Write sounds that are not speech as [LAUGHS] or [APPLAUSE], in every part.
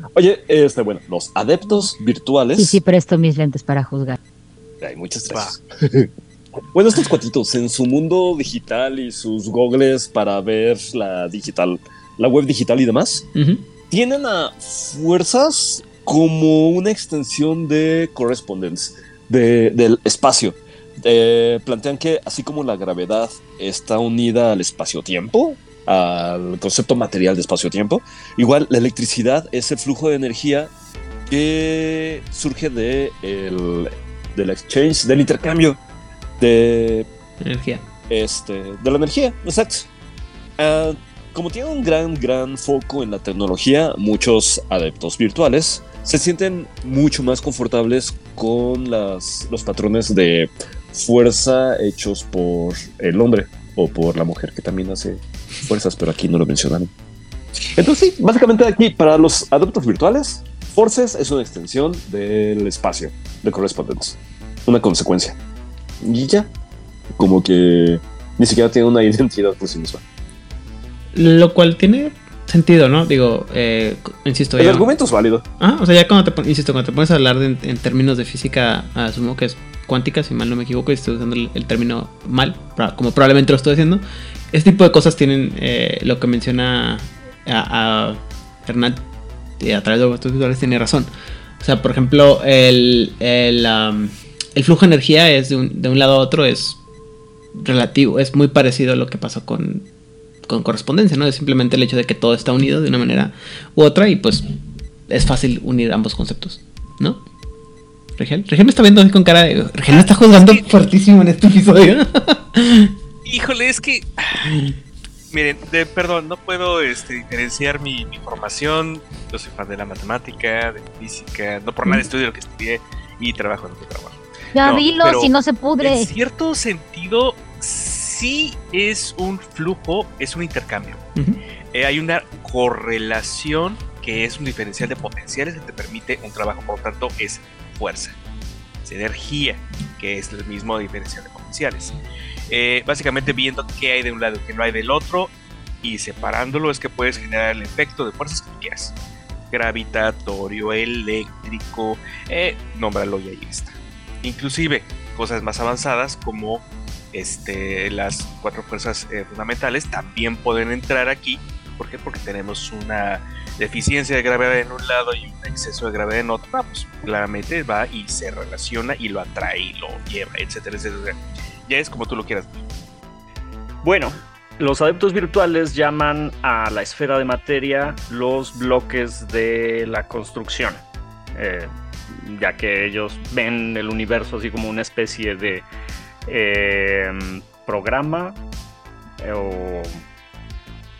[LAUGHS] oye, este, bueno, los adeptos virtuales. Sí, sí, presto mis lentes para juzgar. Ay, muchas gracias. bueno, estos cuatitos en su mundo digital y sus gogles para ver la digital, la web digital y demás, tienen a fuerzas como una extensión de correspondence, del espacio. plantean que así como la gravedad está unida al espacio-tiempo, al concepto material de espacio-tiempo, igual la electricidad es el flujo de energía que surge de el, del exchange, del intercambio de energía. Este, de la energía, exacto. Ah, como tiene un gran, gran foco en la tecnología, muchos adeptos virtuales se sienten mucho más confortables con las, los patrones de fuerza hechos por el hombre o por la mujer que también hace fuerzas, pero aquí no lo mencionan. Entonces sí, básicamente aquí para los adeptos virtuales, Forces es una extensión del espacio, de correspondence, una consecuencia. Y ya, como que ni siquiera tiene una [LAUGHS] identidad por sí misma. Lo cual tiene sentido, ¿no? Digo, eh, insisto. El argumento es válido. Ah, o sea, ya cuando te, insisto, cuando te pones a hablar en términos de física, asumo que es cuántica, si mal no me equivoco, y estoy usando el, término mal, como probablemente lo estoy haciendo. Este tipo de cosas tienen eh, lo que menciona a, Hernán eh, a través de los visuales, tiene razón. O sea, por ejemplo, el, el, el flujo de energía es de un, de un lado a otro es relativo, es muy parecido a lo que pasó con con correspondencia, ¿no? Es simplemente el hecho de que todo está unido de una manera u otra y pues es fácil unir ambos conceptos, ¿no? Regel, Regel me está viendo así con cara de... Regel me está juzgando fuertísimo en este episodio. [LAUGHS] Híjole, es que... [SIGHS] Miren, de, perdón, no puedo este, diferenciar mi, formación. Yo soy fan de la matemática, de física. No por nada estudio lo que estudié y trabajo en lo que trabajo. Ya dilo, si no se pudre. En cierto sentido, sí es un flujo, es un intercambio. Eh, hay una correlación que es un diferencial de potenciales que te permite un trabajo, por lo tanto es fuerza. Es energía, que es el mismo diferencial de potenciales. Eh, básicamente viendo qué hay de un lado qué no hay del otro y separándolo es que puedes generar el efecto de fuerzas que quieras. Gravitatorio, eléctrico, eh, nómbralo y ahí está. Inclusive cosas más avanzadas como este, las cuatro fuerzas eh, fundamentales también pueden entrar aquí. ¿Por qué? Porque tenemos una deficiencia de gravedad en un lado y un exceso de gravedad en otro. pues claramente va y se relaciona y lo atrae y lo lleva, etcétera, etcétera. Ya es como tú lo quieras. Bueno, los adeptos virtuales llaman a la esfera de materia los bloques de la construcción. Eh, ya que ellos ven el universo así como una especie de Em, programa eh, o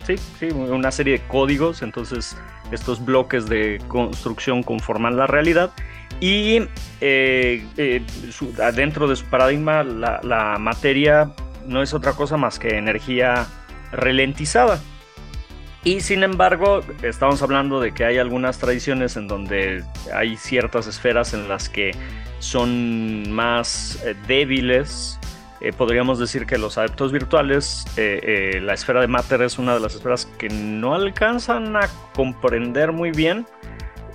sí, sí, una serie de códigos. Entonces estos bloques de construcción conforman la realidad y eh, eh, dentro de su paradigma la, la, materia no es otra cosa más que energía ralentizada. Y sin embargo, estamos hablando de que hay algunas tradiciones en donde hay ciertas esferas en las que son más débiles eh, podríamos decir que los adeptos virtuales, eh, eh, la esfera de Matter es una de las esferas que no alcanzan a comprender muy bien.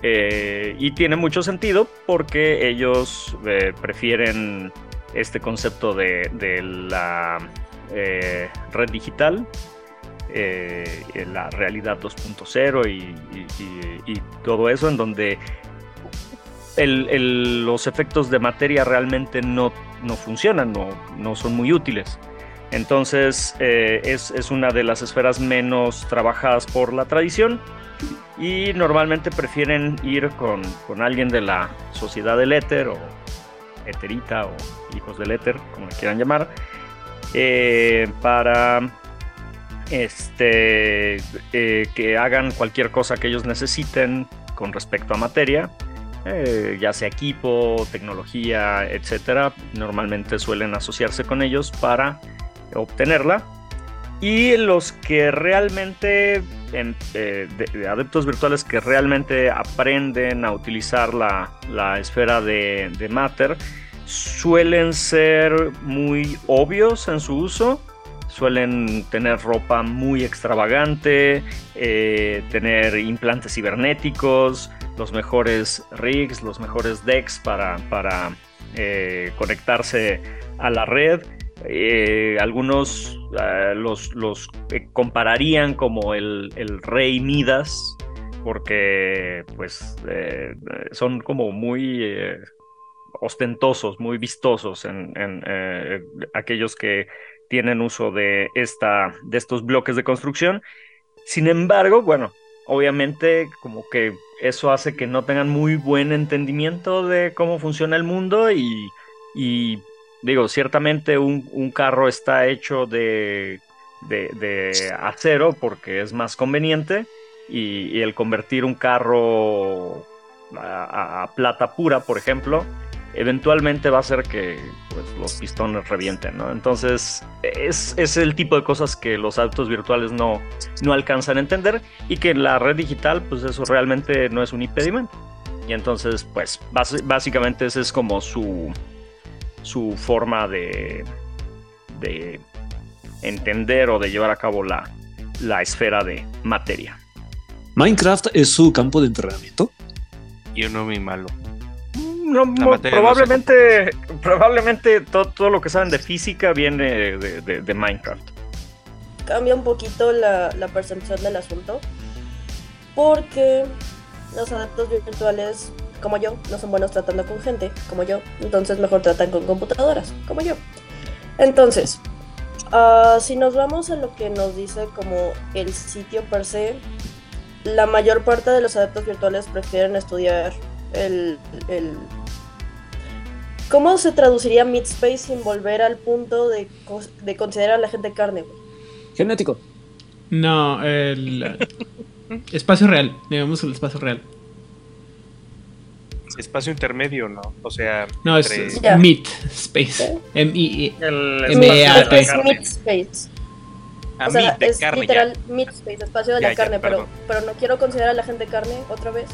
y tiene mucho sentido porque ellos prefieren este concepto de, la red digital, la realidad 2.0 y, todo eso, en donde los efectos de materia realmente no no funcionan, no, no son muy útiles. Entonces eh, es, una de las esferas menos trabajadas por la tradición y normalmente prefieren ir con, alguien de la sociedad del éter o eterita o hijos del éter, como le quieran llamar, eh, para este, eh, que hagan cualquier cosa que ellos necesiten con respecto a materia eh, ya sea equipo, tecnología, etcétera, normalmente suelen asociarse con ellos para obtenerla. Y los que realmente, eh, adeptos virtuales que realmente aprenden a utilizar la, esfera de, Matter, suelen ser muy obvios en su uso, suelen tener ropa muy extravagante, eh, tener implantes cibernéticos, los mejores rigs, los mejores decks para, para eh, conectarse a la red. Eh, algunos los, los compararían como el, el, rey Midas porque pues son como muy ostentosos, muy vistosos en, aquellos que tienen uso de, esta, de estos bloques de construcción. Sin embargo, bueno, obviamente como que eso hace que no tengan muy buen entendimiento de cómo funciona el mundo y, digo, ciertamente un, carro está hecho de, de, acero porque es más conveniente y, el convertir un carro a, plata pura, por ejemplo, eventualmente va a hacer que pues, los pistones revienten, ¿no? Entonces, es, el tipo de cosas que los autos virtuales no, no alcanzan a entender y que en la red digital, pues eso realmente no es un impedimento. Y entonces, pues, básicamente esa es como su, su forma de, de entender o de llevar a cabo la, la esfera de materia. ¿Minecraft es su campo de entrenamiento? Yo no vi malo probablemente, probablemente todo, lo que saben de física viene de, Minecraft. Cambia un poquito la, percepción del asunto. Porque los adeptos virtuales, como yo, no son buenos tratando con gente, como yo. Entonces mejor tratan con computadoras, como yo. Entonces, ah, si nos vamos a lo que nos dice como el sitio per se, la mayor parte de los adeptos virtuales prefieren estudiar el, ¿Cómo se traduciría Midspace sin volver al punto de, considerar a la gente carne? Genético. No, el [LAUGHS] espacio real, digamos el espacio real. Espacio intermedio, ¿no? O sea, no, es, Mid Space. M-I-M-E-A-T. Es Mid Space. o sea, es literal Mid Space, espacio de la carne, pero, pero no quiero considerar a la gente carne otra vez,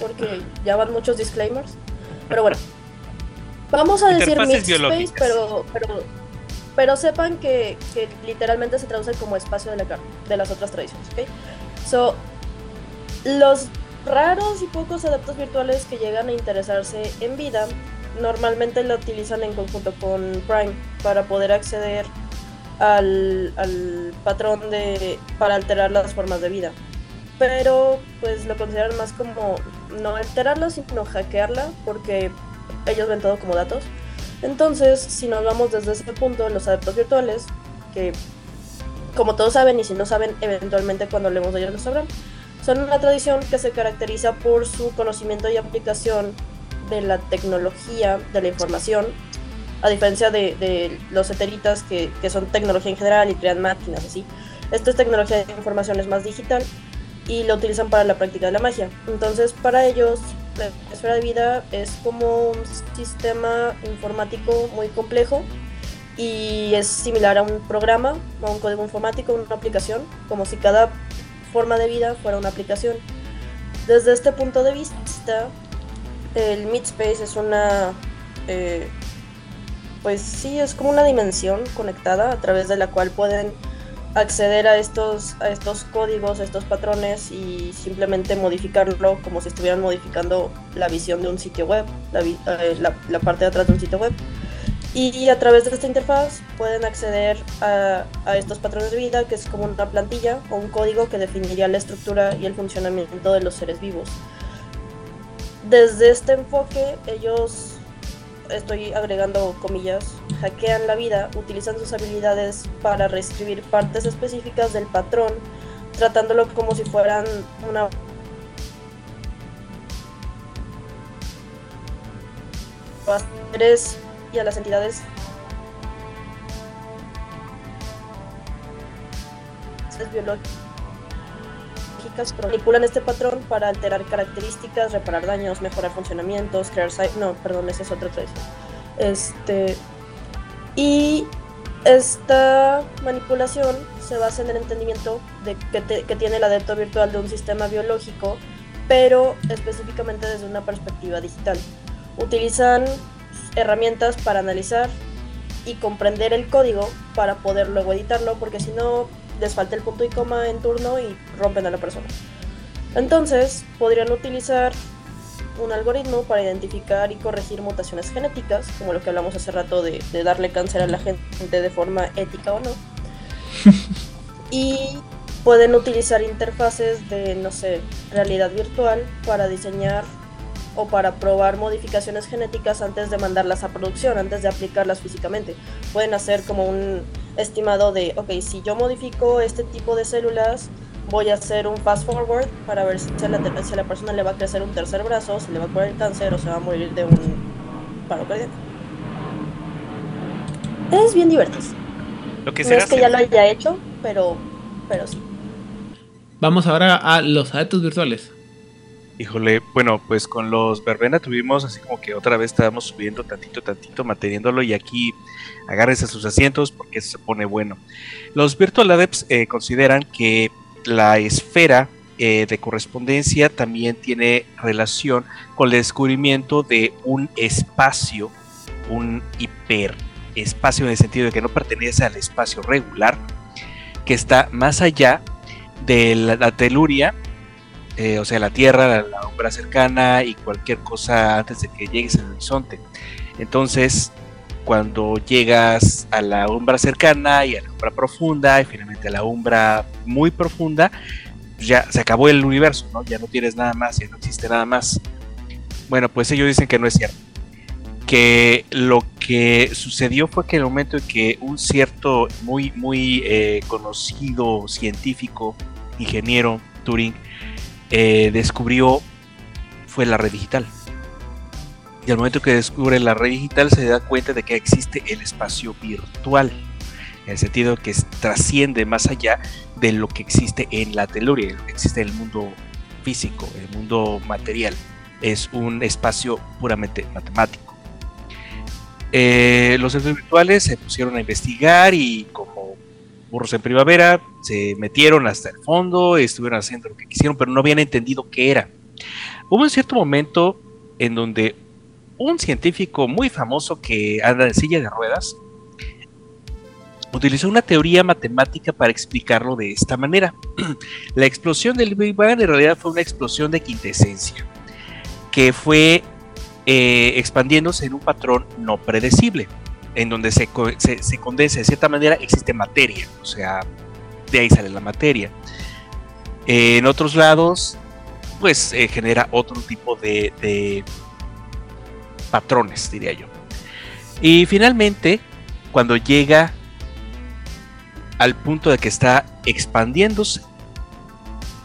porque ya van muchos disclaimers. Pero bueno, Vamos a decir Space, pero, pero, pero sepan que, que, literalmente se traduce como espacio de, la, de las otras tradiciones, ¿ok? So, los raros y pocos adeptos virtuales que llegan a interesarse en vida normalmente la utilizan en conjunto con Prime para poder acceder al, al patrón de para alterar las formas de vida pero pues lo consideran más como no alterarla sino hackearla porque ellos ven todo como datos. Entonces, si nos vamos desde ese punto, los adeptos virtuales, que como todos saben y si no saben, eventualmente cuando hablemos de ellos lo sabrán, son una tradición que se caracteriza por su conocimiento y aplicación de la tecnología, de la información, a diferencia de, los eteritas que, que, son tecnología en general y crean máquinas así. Esto es tecnología de información, es más digital y lo utilizan para la práctica de la magia. Entonces, para ellos, la esfera de vida es como un sistema informático muy complejo y es similar a un programa, a un código informático, una aplicación, como si cada forma de vida fuera una aplicación. Desde este punto de vista, el Midspace es una, eh, pues sí, es como una dimensión conectada a través de la cual pueden acceder a estos, a estos códigos, a estos patrones y simplemente modificarlo como si estuvieran modificando la visión de un sitio web, la, eh, la, parte de atrás de un sitio web. Y a través de esta interfaz pueden acceder a, a, estos patrones de vida, que es como una plantilla o un código que definiría la estructura y el funcionamiento de los seres vivos. Desde este enfoque, ellos estoy agregando comillas, hackean la vida, utilizan sus habilidades para reescribir partes específicas del patrón, tratándolo como si fueran una y a las entidades biológicas manipulan este patrón para alterar características, reparar daños, mejorar funcionamientos, crear... No, perdón, esa es otra tradición. Este... Y esta manipulación se basa en el entendimiento de que, que tiene el adepto virtual de un sistema biológico, pero específicamente desde una perspectiva digital. Utilizan herramientas para analizar y comprender el código para poder luego editarlo, porque si no les falta el punto y coma en turno y rompen a la persona. Entonces, podrían utilizar un algoritmo para identificar y corregir mutaciones genéticas, como lo que hablamos hace rato de, darle cáncer a la gente de forma ética o no. [LAUGHS] y pueden utilizar interfaces de, no sé, realidad virtual para diseñar o para probar modificaciones genéticas antes de mandarlas a producción, antes de aplicarlas físicamente. Pueden hacer como un estimado de, ok, si yo modifico este tipo de células, voy a hacer un fast forward para ver si a, la, si a la persona le va a crecer un tercer brazo, si le va a curar el cáncer o se va a morir de un paro cardíaco. Es bien divertido. Lo que no es que ya lo haya hecho, pero, pero sí. Vamos ahora a los adeptos virtuales. Híjole, bueno, pues con los verbena tuvimos así como que otra vez estábamos subiendo tantito, tantito, manteniéndolo y aquí agárrense a sus asientos porque se pone bueno. Los Virtual Adepts eh, consideran que la esfera eh, de correspondencia también tiene relación con el descubrimiento de un espacio, un hiperespacio en el sentido de que no pertenece al espacio regular, que está más allá de la teluria eh, o sea, la Tierra, la, umbra cercana y cualquier cosa antes de que llegues al horizonte. Entonces, cuando llegas a la umbra cercana y a la umbra profunda y finalmente a la umbra muy profunda, ya se acabó el universo, ¿no? Ya no tienes nada más, ya no existe nada más. Bueno, pues ellos dicen que no es cierto. Que lo que sucedió fue que en el momento en que un cierto, muy, muy eh, conocido científico, ingeniero, Turing, eh, descubrió fue la red digital. Y al momento que descubre la red digital se da cuenta de que existe el espacio virtual, en el sentido que trasciende más allá de lo que existe en la teoría, existe el mundo físico, el mundo material. Es un espacio puramente matemático. Eh, los centros virtuales se pusieron a investigar y como en primavera, se metieron hasta el fondo, estuvieron haciendo lo que quisieron, pero no habían entendido qué era. Hubo un cierto momento en donde un científico muy famoso que anda en silla de ruedas utilizó una teoría matemática para explicarlo de esta manera. [CLEARS THROAT] La explosión del Big Bang en realidad fue una explosión de quintesencia, que fue eh, expandiéndose en un patrón no predecible en donde se, condensa de cierta manera, existe materia, o sea, de ahí sale la materia. en otros lados, pues eh, genera otro tipo de, patrones, diría yo. Y finalmente, cuando llega al punto de que está expandiéndose,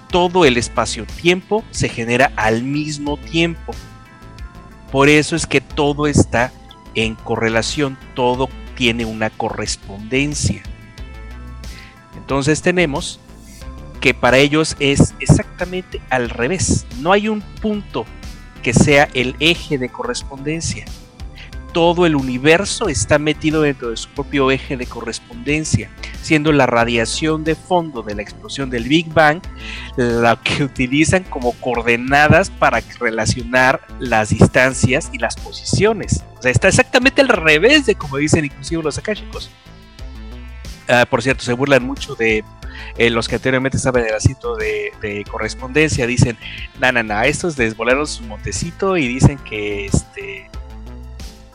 todo el espacio-tiempo se genera al mismo tiempo. Por eso es que todo está en correlación, todo tiene una correspondencia. Entonces tenemos que para ellos es exactamente al revés. No hay un punto que sea el eje de correspondencia todo el universo está metido dentro de su propio eje de correspondencia, siendo la radiación de fondo de la explosión del Big Bang la que utilizan como coordenadas para relacionar las distancias y las posiciones. O sea, está exactamente al revés de como dicen inclusive los akáshicos. Ah, por cierto, se burlan mucho de eh, los que anteriormente saben el asiento de, de, correspondencia. Dicen, na, na, na, estos desvolaron su montecito y dicen que este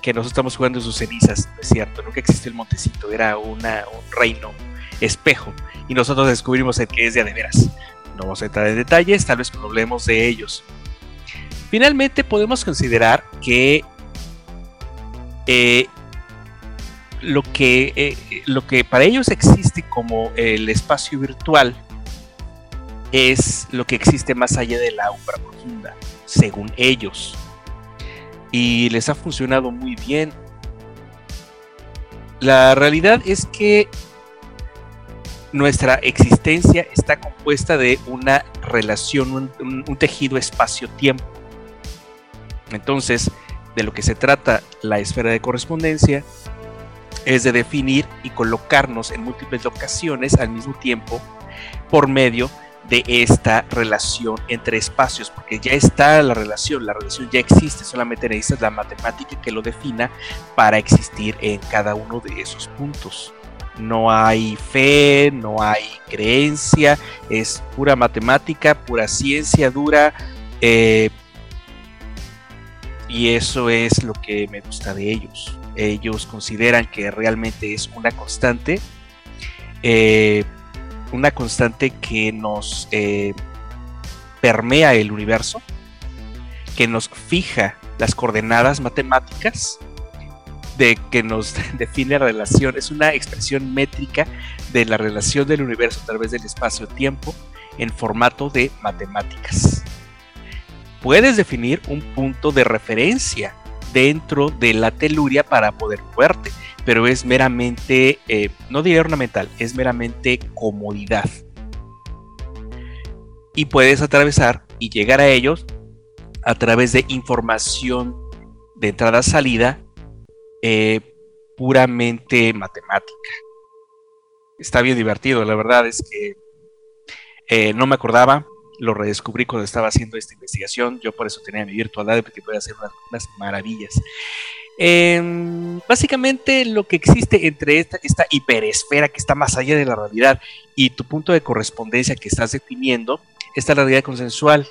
que nosotros estamos jugando sus cenizas, es cierto, nunca existió el montecito, era un reino espejo y nosotros descubrimos el que es de, veras. No vamos a entrar en detalles, tal vez hablemos de ellos. Finalmente podemos considerar que eh, lo, que, eh, lo que para ellos existe como el espacio virtual es lo que existe más allá de la umbra profunda, según ellos y les ha funcionado muy bien. La realidad es que nuestra existencia está compuesta de una relación, un, tejido espacio-tiempo. Entonces, de lo que se trata la esfera de correspondencia es de definir y colocarnos en múltiples locaciones al mismo tiempo por medio de esta relación entre espacios, porque ya está la relación, la relación ya existe, solamente necesitas la matemática que lo defina para existir en cada uno de esos puntos. No hay fe, no hay creencia, es pura matemática, pura ciencia dura. Eh, y eso es lo que me gusta de ellos. Ellos consideran que realmente es una constante. Eh, una constante que nos eh, permea el universo, que nos fija las coordenadas matemáticas, de que nos [LAUGHS] define la relación, es una expresión métrica de la relación del universo a través del espacio-tiempo en formato de matemáticas. Puedes definir un punto de referencia dentro de la teluria para poder moverte pero es meramente, eh, no diría ornamental, es meramente comodidad. Y puedes atravesar y llegar a ellos a través de información de entrada-salida eh, puramente matemática. Está bien divertido, la verdad es que eh, no me acordaba, lo redescubrí cuando estaba haciendo esta investigación, yo por eso tenía mi virtualidad porque podía hacer unas maravillas. Em, básicamente lo que existe entre esta, esta hiperesfera que está más allá de la realidad y tu punto de correspondencia que estás definiendo, esta realidad consensual.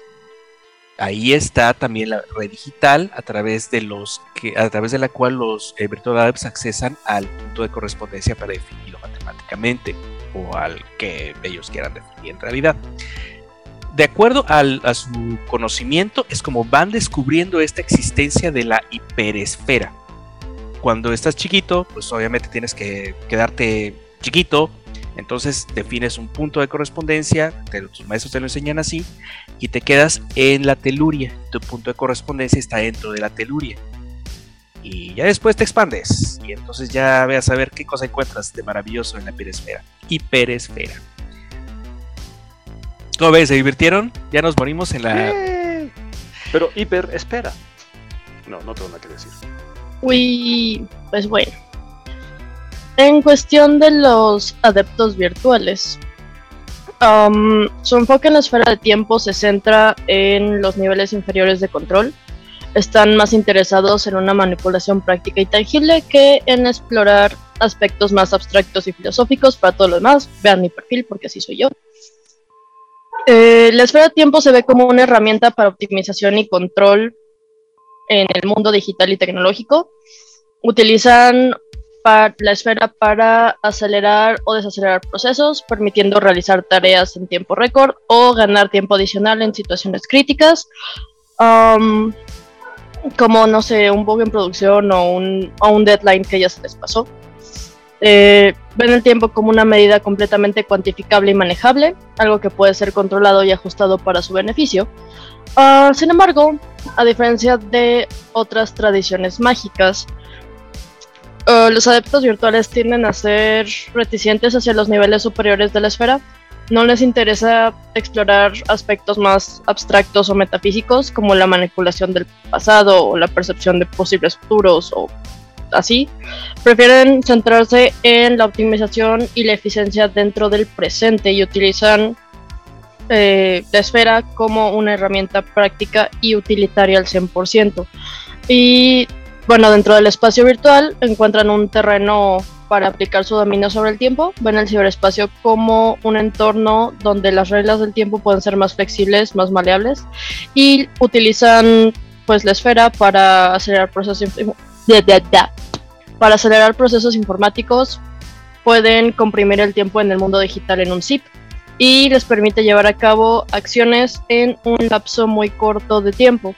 Ahí está también la red digital a través de los que a través de la cual los eh, virtual apps accesan al punto de correspondencia para definirlo matemáticamente o al que ellos quieran definir en realidad de acuerdo a su conocimiento, es como van descubriendo esta existencia de la hiperesfera. Cuando estás chiquito, pues obviamente tienes que quedarte chiquito, entonces defines un punto de correspondencia, tus maestros te lo enseñan así, y te quedas en la teluria. Tu punto de correspondencia está dentro de la teluria. Y ya después te expandes, y entonces ya veas a ver qué cosa encuentras de maravilloso en la hiperesfera. Hiperesfera. ¿Cómo ves? ¿Se divirtieron? Ya nos morimos en la. Pero hiper, espera. No, no tengo nada que decir. Uy, pues bueno. En cuestión de los adeptos virtuales, um, su enfoque en la esfera de tiempo se centra en los niveles inferiores de control. Están más interesados en una manipulación práctica y tangible que en explorar aspectos más abstractos y filosóficos. Para todo lo demás, vean mi perfil porque así soy yo. Eh, la esfera de tiempo se ve como una herramienta para optimización y control en el mundo digital y tecnológico. Utilizan la esfera para acelerar o desacelerar procesos, permitiendo realizar tareas en tiempo récord o ganar tiempo adicional en situaciones críticas, um, como, no sé, un bug en producción o un, o un deadline que ya se les pasó. Eh, ven el tiempo como una medida completamente cuantificable y manejable, algo que puede ser controlado y ajustado para su beneficio. Ah, sin embargo, a diferencia de otras tradiciones mágicas, ah, los adeptos virtuales tienden a ser reticentes hacia los niveles superiores de la esfera. No les interesa explorar aspectos más abstractos o metafísicos como la manipulación del pasado o la percepción de posibles futuros o así, prefieren centrarse en la optimización y la eficiencia dentro del presente y utilizan eh, la esfera como una herramienta práctica y utilitaria al 100%. Y bueno, dentro del espacio virtual encuentran un terreno para aplicar su dominio sobre el tiempo. Ven el ciberespacio como un entorno donde las reglas del tiempo pueden ser más flexibles, más maleables y utilizan pues la esfera para acelerar procesos para acelerar procesos informáticos, pueden comprimir el tiempo en el mundo digital en un zip y les permite llevar a cabo acciones en un lapso muy corto de tiempo.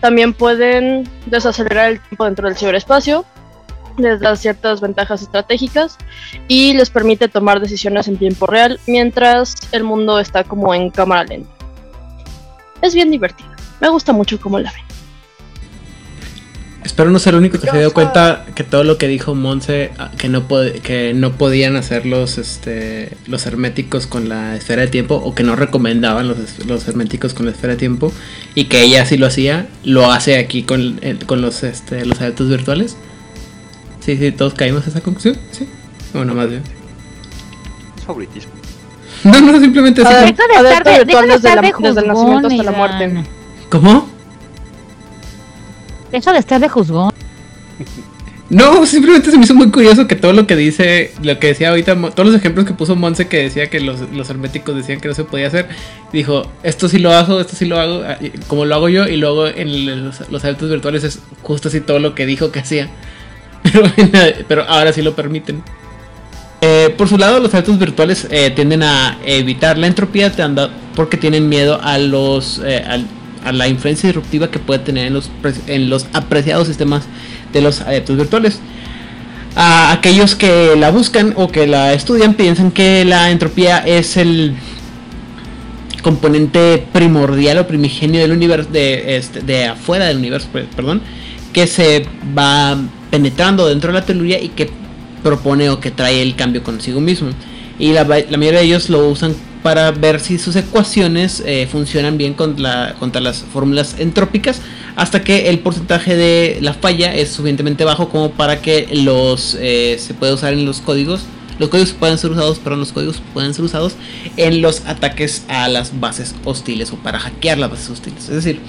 También pueden desacelerar el tiempo dentro del ciberespacio, les da ciertas ventajas estratégicas y les permite tomar decisiones en tiempo real mientras el mundo está como en cámara lenta. Es bien divertido, me gusta mucho cómo la ven. Espero no ser el único que se dio cuenta que todo lo que dijo Monse, ah, que no, que no podían hacer los, este, los herméticos con la esfera de tiempo, o que no recomendaban los, los herméticos con la esfera de tiempo, y que ella sí lo hacía, lo hace aquí con, con los, este, los adeptos virtuales. Sí, sí, todos caímos a esa conclusión, sí. Bueno, más bien. favoritismo. No, no, simplemente. Deja de estar de, deja de estar de desde el nacimiento hasta la muerte. ¿Cómo? Deja de estar de juzgón. No, simplemente se me hizo muy curioso que todo lo que dice, lo que decía ahorita, todos los ejemplos que puso Monse que decía que los, herméticos decían que no se podía hacer, dijo, esto sí lo hago, esto sí lo hago, ah, como lo hago yo, y luego en los, los virtuales es justo así todo lo que dijo que hacía. [LAUGHS] Pero, ahora sí lo permiten. Eh, por su lado, los saltos virtuales eh, tienden a evitar la entropía porque tienen miedo a los eh, a la influencia disruptiva que puede tener en los, en los apreciados sistemas de los adeptos virtuales. A aquellos que la buscan o que la estudian piensan que la entropía es el componente primordial o primigenio del universo de, este, de afuera del universo, pues, perdón, que se va penetrando dentro de la teluria y que propone o que trae el cambio consigo mismo. Y la mayoría de ellos lo usan para ver si sus ecuaciones eh, funcionan bien contra, las fórmulas entrópicas hasta que el porcentaje de la falla es suficientemente bajo como para que los eh, se pueda usar en los códigos. Los códigos pueden ser usados pero los códigos pueden ser usados en los ataques a las bases hostiles o para hackear las bases hostiles. Es decir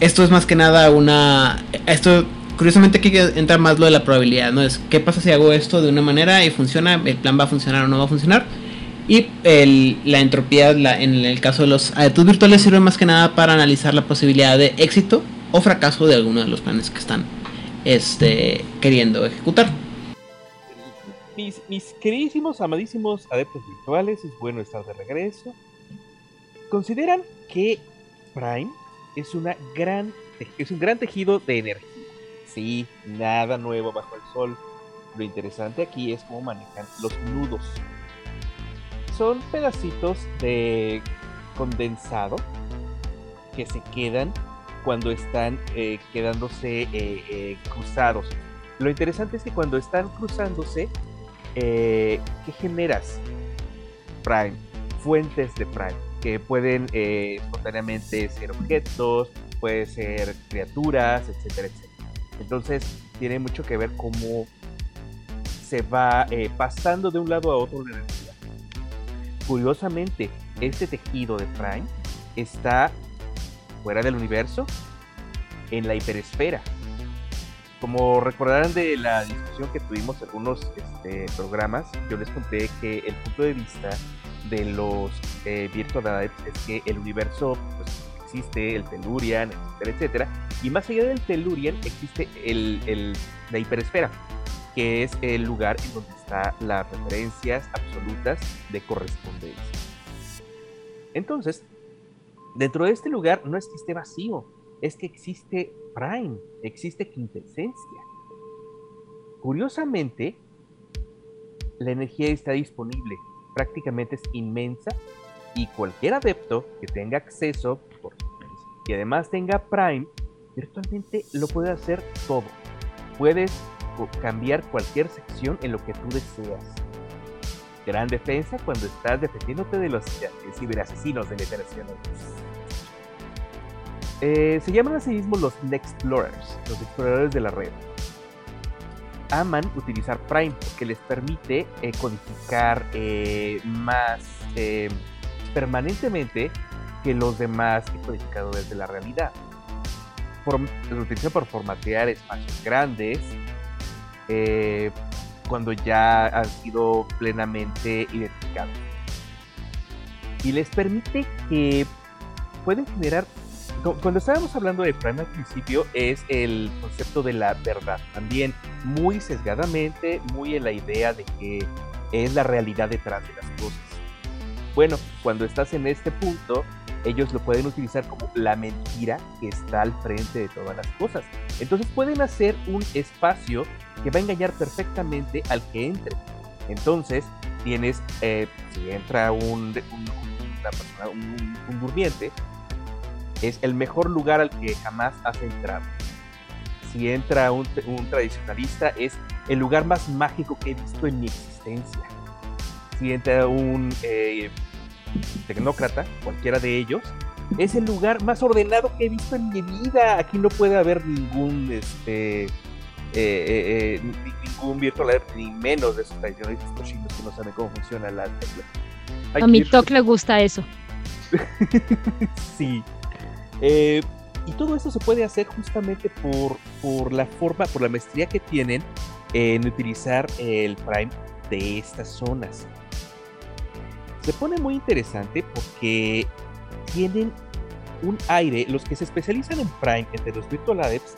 esto es más que nada una esto curiosamente aquí entra más lo de la probabilidad no es qué pasa si hago esto de una manera y funciona el plan va a funcionar o no va a funcionar y la entropía, en el caso de los adeptos virtuales, sirve más que nada para analizar la posibilidad de éxito o fracaso de alguno de los planes que están este, queriendo ejecutar. Mis, mis queridísimos, amadísimos adeptos virtuales, es bueno estar de regreso. ¿Consideran que Prime es, una gran, es un gran tejido de energía? Sí, nada nuevo bajo el sol. Lo interesante aquí es cómo manejan los nudos son pedacitos de condensado que se quedan cuando están eh, quedándose eh, eh, cruzados. Lo interesante es que cuando están cruzándose, ¿qué generas? Prime, fuentes de Prime, que pueden espontáneamente ser objetos, pueden ser criaturas, etcétera, etcétera. Entonces, tiene mucho que ver cómo se va pasando de un lado a otro la energía Curiosamente, este tejido de Prime está fuera del universo, en la hiperesfera. Como recordarán de la discusión que tuvimos en algunos este, programas, yo les conté que el punto de vista de los eh, Virtual es que el universo pues, existe, el Tellurian, etcétera, etcétera, y más allá del Tellurian existe el, la hiperesfera, que es el lugar en donde están las referencias absolutas de correspondencia. Entonces, dentro de este lugar no es que esté vacío, es que existe Prime, existe quintesencia. Curiosamente, la energía está disponible, prácticamente es inmensa y cualquier adepto que tenga acceso y además tenga Prime, virtualmente lo puede hacer todo. Puedes cambiar cualquier sección en lo que tú deseas. Gran defensa cuando estás defendiéndote de los ciberasesinos de la iteración. Eh, se llaman a sí mismos los Nexplorers, los exploradores de la red. Aman utilizar Prime porque les permite eh, codificar eh, más permanentemente que los demás codificadores de la realidad. lo utilizan por formatear espacios grandes, eh, cuando ya han sido plenamente identificados. Y les permite que pueden generar cuando estábamos hablando de Prime al principio es el concepto de la verdad, también muy sesgadamente, muy en la idea de que es la realidad detrás de las cosas. Bueno, cuando estás en este punto, ellos lo pueden utilizar como la mentira que está al frente de todas las cosas. Entonces pueden hacer un espacio que va a engañar perfectamente al que entre. Entonces, tienes, eh, si entra un, una persona, un, durmiente, es el mejor lugar al que jamás has entrado. Si entra un, tradicionalista, es el lugar más mágico que he visto en mi existencia. Si entra un eh, tecnócrata, cualquiera de ellos, es el lugar más ordenado que he visto en mi vida. Aquí no puede haber ningún este, eh, eh, eh, ningún virtual ni menos de esos tradicionalistas cochinos que no saben cómo funciona la A mi TOC le gusta eso. [LAUGHS] sí. Eh, y todo eso se puede hacer justamente por, por la forma, por la maestría que tienen en utilizar el Prime de estas zonas. Se pone muy interesante porque tienen un aire, los que se especializan en Prime entre los Virtual Adepts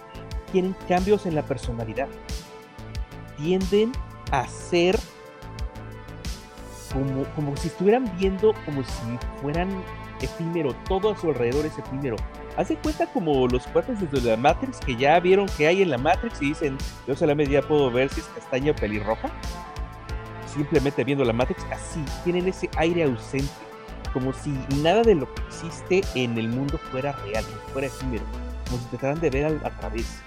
tienen cambios en la personalidad. Tienden a ser como, como si estuvieran viendo como si fueran efímero, todo a su alrededor es efímero. Hace cuenta como los cuates desde la Matrix que ya vieron que hay en la Matrix y dicen, yo solamente ya puedo ver si es castaña o pelirroja. Simplemente viendo la Matrix, así, tienen ese aire ausente, como si nada de lo que existe en el mundo fuera real, fuera efímero, como si trataran de ver a, través.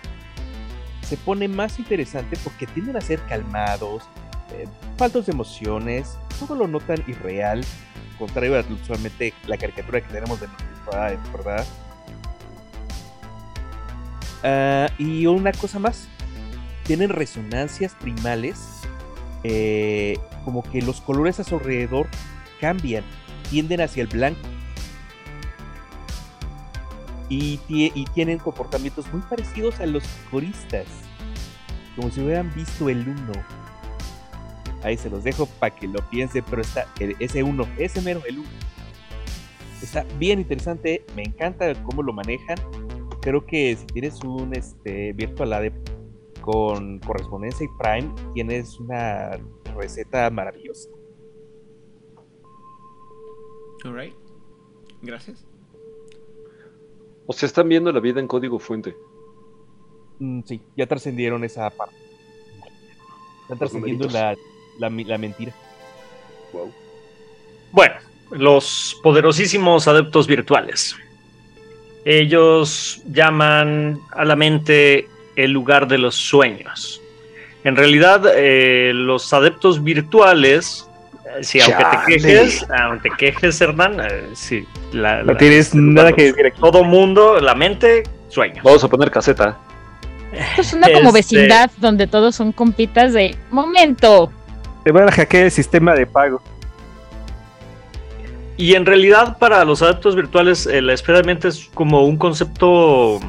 Se pone más interesante porque tienden a ser calmados, eh, faltos de emociones, todo lo notan irreal, contrario a usualmente la caricatura que tenemos de nuestra ¿verdad? Ah, y una cosa más, tienen resonancias primales, eh, como que los colores a su alrededor cambian, tienden hacia el blanco. Y, tienen comportamientos muy parecidos a los coristas, como si hubieran visto el uno. Ahí se los dejo para que lo piensen, pero está ese uno, ese mero, el uno. Está bien interesante, me encanta cómo lo manejan creo que si tienes un este, Virtual Adept con correspondencia y Prime, tienes una receta maravillosa. Alright. Gracias. O sea, están viendo la vida en código fuente. Mm, sí, ya trascendieron esa parte. Están trascendiendo la, la, la mentira. Wow. Bueno, los poderosísimos adeptos virtuales. Ellos llaman a la mente el lugar de los sueños. En realidad, eh, los adeptos virtuales, eh, si aunque te quejes, aunque te quejes, Hernán, eh, sí, no tienes nada que decir aquí. Todo mundo, la mente, sueños. Vamos a poner caseta. Esto es una como este vecindad donde todos son compitas de momento. Te van a hackear el sistema de pago. Y en realidad para los adeptos virtuales eh, la esfera de mente es como un concepto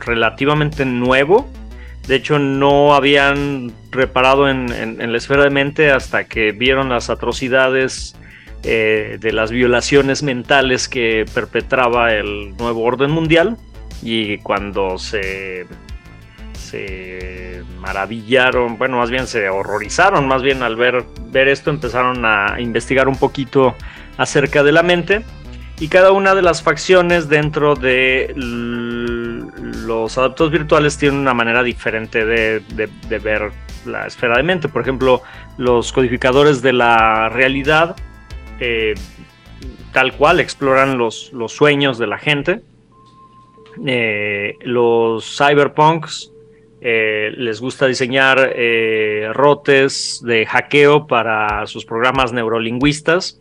relativamente nuevo. De hecho no habían reparado en, la esfera de mente hasta que vieron las atrocidades eh, de las violaciones mentales que perpetraba el nuevo orden mundial. Y cuando se, se maravillaron, bueno, más bien se horrorizaron, más bien al ver, ver esto empezaron a investigar un poquito acerca de la mente y cada una de las facciones dentro de los adeptos virtuales tiene una manera diferente de, ver la esfera de mente. Por ejemplo, los codificadores de la realidad eh, tal cual exploran los, los, sueños de la gente. Eh, los cyberpunks eh, les gusta diseñar rotes de hackeo para sus programas neurolingüistas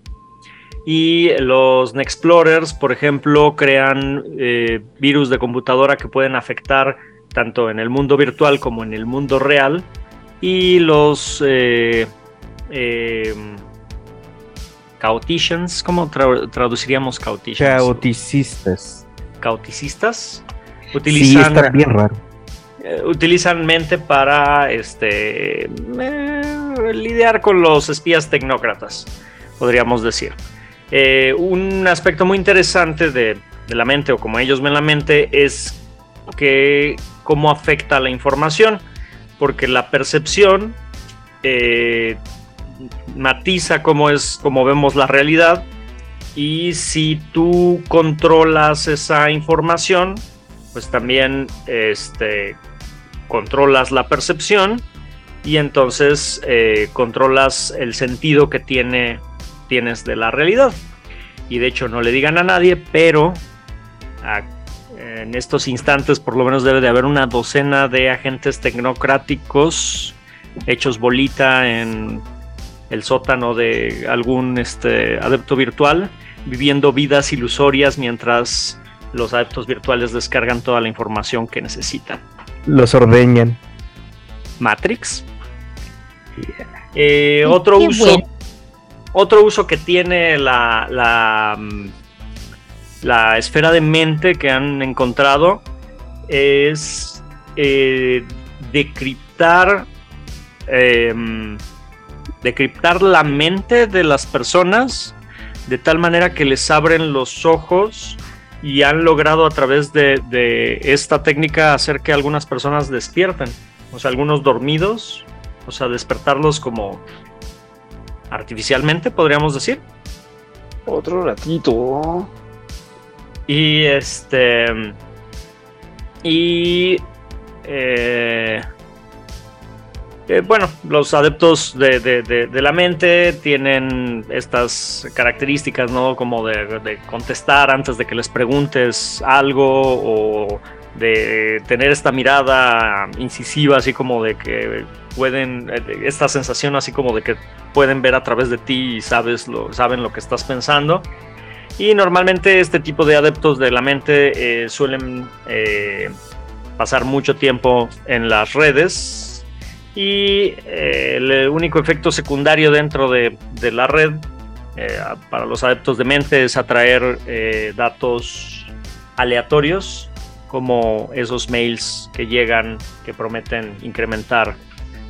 y los Nexplorers, por ejemplo, crean eh, virus de computadora que pueden afectar tanto en el mundo virtual como en el mundo real. Y los eh, eh, ¿cómo traduciríamos cauticians? Cauticistas. Cauticistas. Utilizan, sí, bien raro. Eh, utilizan mente para este, lidiar con los espías tecnócratas, podríamos decir. Eh, un aspecto muy interesante de, la mente, o como ellos ven la mente, es que cómo afecta la información, porque la percepción eh, matiza cómo es, cómo vemos la realidad, y si tú controlas esa información, pues también este, controlas la percepción y entonces eh, controlas el sentido que tiene tienes de la realidad. Y de hecho no le digan a nadie, pero en estos instantes por lo menos debe de haber una docena de agentes tecnocráticos hechos bolita en el sótano de algún este, adepto virtual, viviendo vidas ilusorias mientras los adeptos virtuales descargan toda la información que necesitan. Los ordeñan. Matrix. Eh, otro uso otro uso que tiene la, mm, la, esfera de mente que han encontrado es eh, decriptar, em, decriptar la mente de las personas de tal manera que les abren los ojos y han logrado a través de, de esta técnica hacer que algunas personas despierten, o sea, algunos dormidos, o sea, despertarlos como artificialmente, podríamos decir. Otro ratito. Y este. Y. Eh, eh, bueno, los adeptos de, la mente tienen estas características, ¿no? Como de, contestar antes de que les preguntes algo o de tener esta mirada incisiva, así como de que pueden, eh, esta sensación así como de que pueden ver a través de ti y sabes lo, saben lo que estás pensando. Y normalmente este tipo de adeptos de la mente eh, suelen eh, pasar mucho tiempo en las redes y el único efecto secundario dentro de, de la red para los adeptos de mente es atraer datos aleatorios como esos mails que llegan que prometen incrementar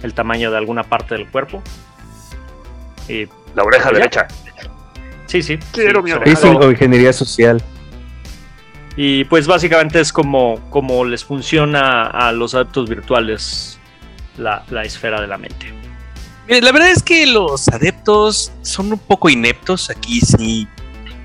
el tamaño de alguna parte del cuerpo. Y la oreja derecha. Sí, sí. Quiero mi oreja. o ingeniería social. Y pues básicamente es como, como les funciona a los adeptos virtuales la, la esfera de la mente. La verdad es que los adeptos son un poco ineptos aquí, sí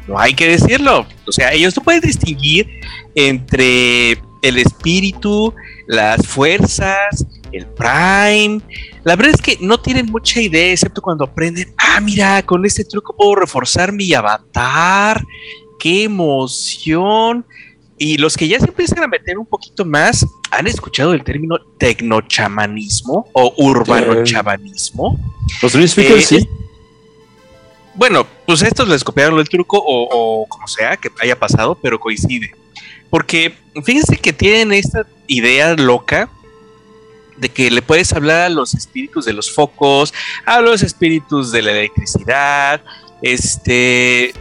no hay que decirlo. O sea, ellos no pueden distinguir entre el espíritu, las fuerzas, el prime. La verdad es que no tienen mucha idea, excepto cuando aprenden, ah, mira, con este truco puedo reforzar mi avatar. ¡Qué emoción! Y los que ya se empiezan a meter un poquito más, ¿han escuchado el término tecnochamanismo o urbano chamanismo? Los eh, sí bueno, pues estos les copiaron el truco o, como sea que haya pasado, pero coincide. Porque fíjense que tienen esta idea loca de que le puedes hablar a los espíritus de los focos, a los espíritus de la electricidad, este,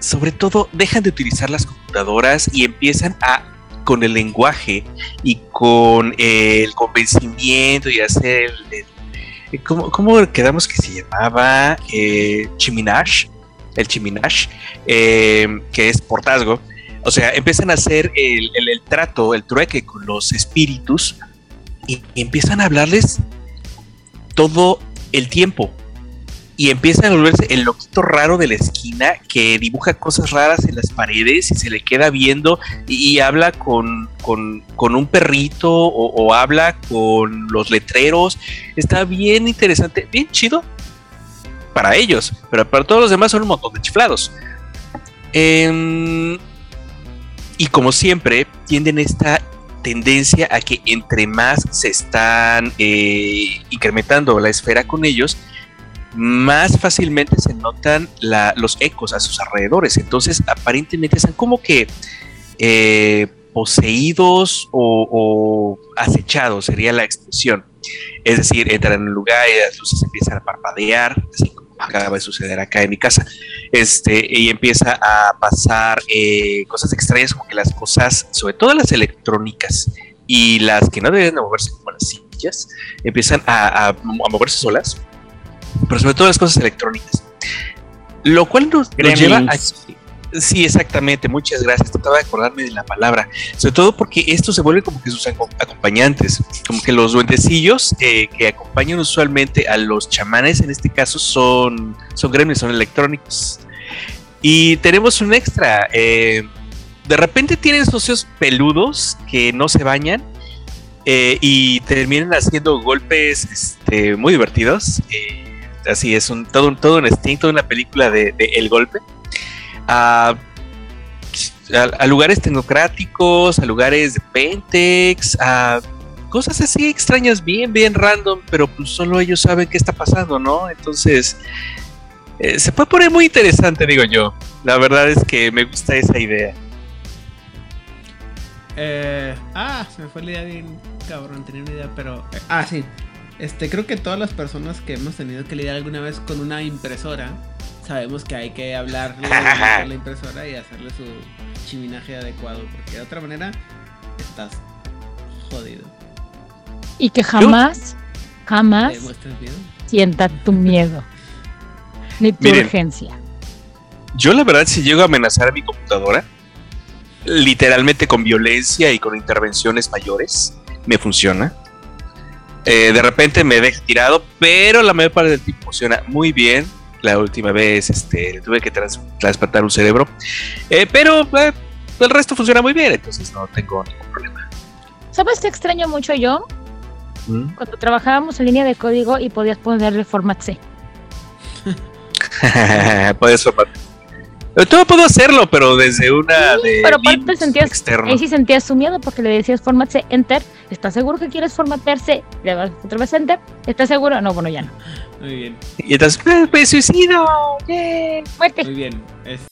sobre todo dejan de utilizar las computadoras y empiezan a con el lenguaje y con el convencimiento y hacer el, ¿Cómo, quedamos que se llamaba? Eh, Chiminash, el Chiminash, eh, que es portazgo. O sea, empiezan a hacer el, trato, el trueque con los espíritus y empiezan a hablarles todo el tiempo y empieza a volverse el loquito raro de la esquina que dibuja cosas raras en las paredes y se le queda viendo y, habla con, un perrito o, habla con los letreros. Está bien interesante, bien chido para ellos, pero para todos los demás son un montón de chiflados. Em, y como siempre, tienden esta tendencia a que entre más se están eh, incrementando la esfera con ellos, más fácilmente se notan los ecos a sus alrededores. Entonces, aparentemente están como que eh, poseídos o, acechados, sería la expresión. Es decir, entran en un lugar y las luces empiezan a parpadear, así como acaba de suceder acá en mi casa. Este, y empieza a pasar eh, cosas extrañas, como que las cosas, sobre todo las electrónicas y las que no deben de moverse como las sillas, empiezan a moverse solas pero sobre todo las cosas electrónicas. Lo cual nos, lleva a... Sí, exactamente, muchas gracias. Trataba de acordarme de la palabra. Sobre todo porque esto se vuelve como que sus acompañantes, como que los duendecillos eh, que acompañan usualmente a los chamanes, en este caso son, son gremios, son electrónicos. Y tenemos un extra. Eh, de repente tienen socios peludos que no se bañan eh, y terminan haciendo golpes este, muy divertidos así es, un, todo, un, todo un instinto, una película de, El Golpe. A, lugares tecnocráticos, a lugares de Pentex, a cosas así extrañas, bien, bien random, pero pues solo ellos saben qué está pasando, ¿no? Entonces, eh, se puede poner muy interesante, digo yo. La verdad es que me gusta esa idea. Eh, ah, se me fue la idea bien cabrón, tenía una idea, pero... Eh, ah, sí. Este, creo que todas las personas que hemos tenido que lidiar alguna vez con una impresora sabemos que hay que hablarle a [LAUGHS] la impresora y hacerle su chiminaje adecuado, porque de otra manera estás jodido. Y que jamás, jamás sienta tu miedo ni tu urgencia. Yo la verdad si llego a amenazar a mi computadora, literalmente con violencia y con intervenciones mayores, me funciona. Eh, de repente me deja tirado, pero la mayor parte del tiempo funciona muy bien. La última vez este, tuve que transplantar un cerebro, eh, pero eh, el resto funciona muy bien, entonces no tengo ningún problema. ¿Sabes qué extraño mucho yo? ¿Mm? Cuando trabajábamos en línea de código y podías ponerle format C. [LAUGHS] Format todo puedo hacerlo, pero desde una de pero aparte sentías, externo. Ahí sí sentías su miedo porque le decías formatse enter. ¿Estás seguro que quieres formatearse? Le das otra vez enter. ¿Estás seguro? No, bueno, ya no. Muy bien. Y entonces, me suicido. Muerte. Muy bien. Este,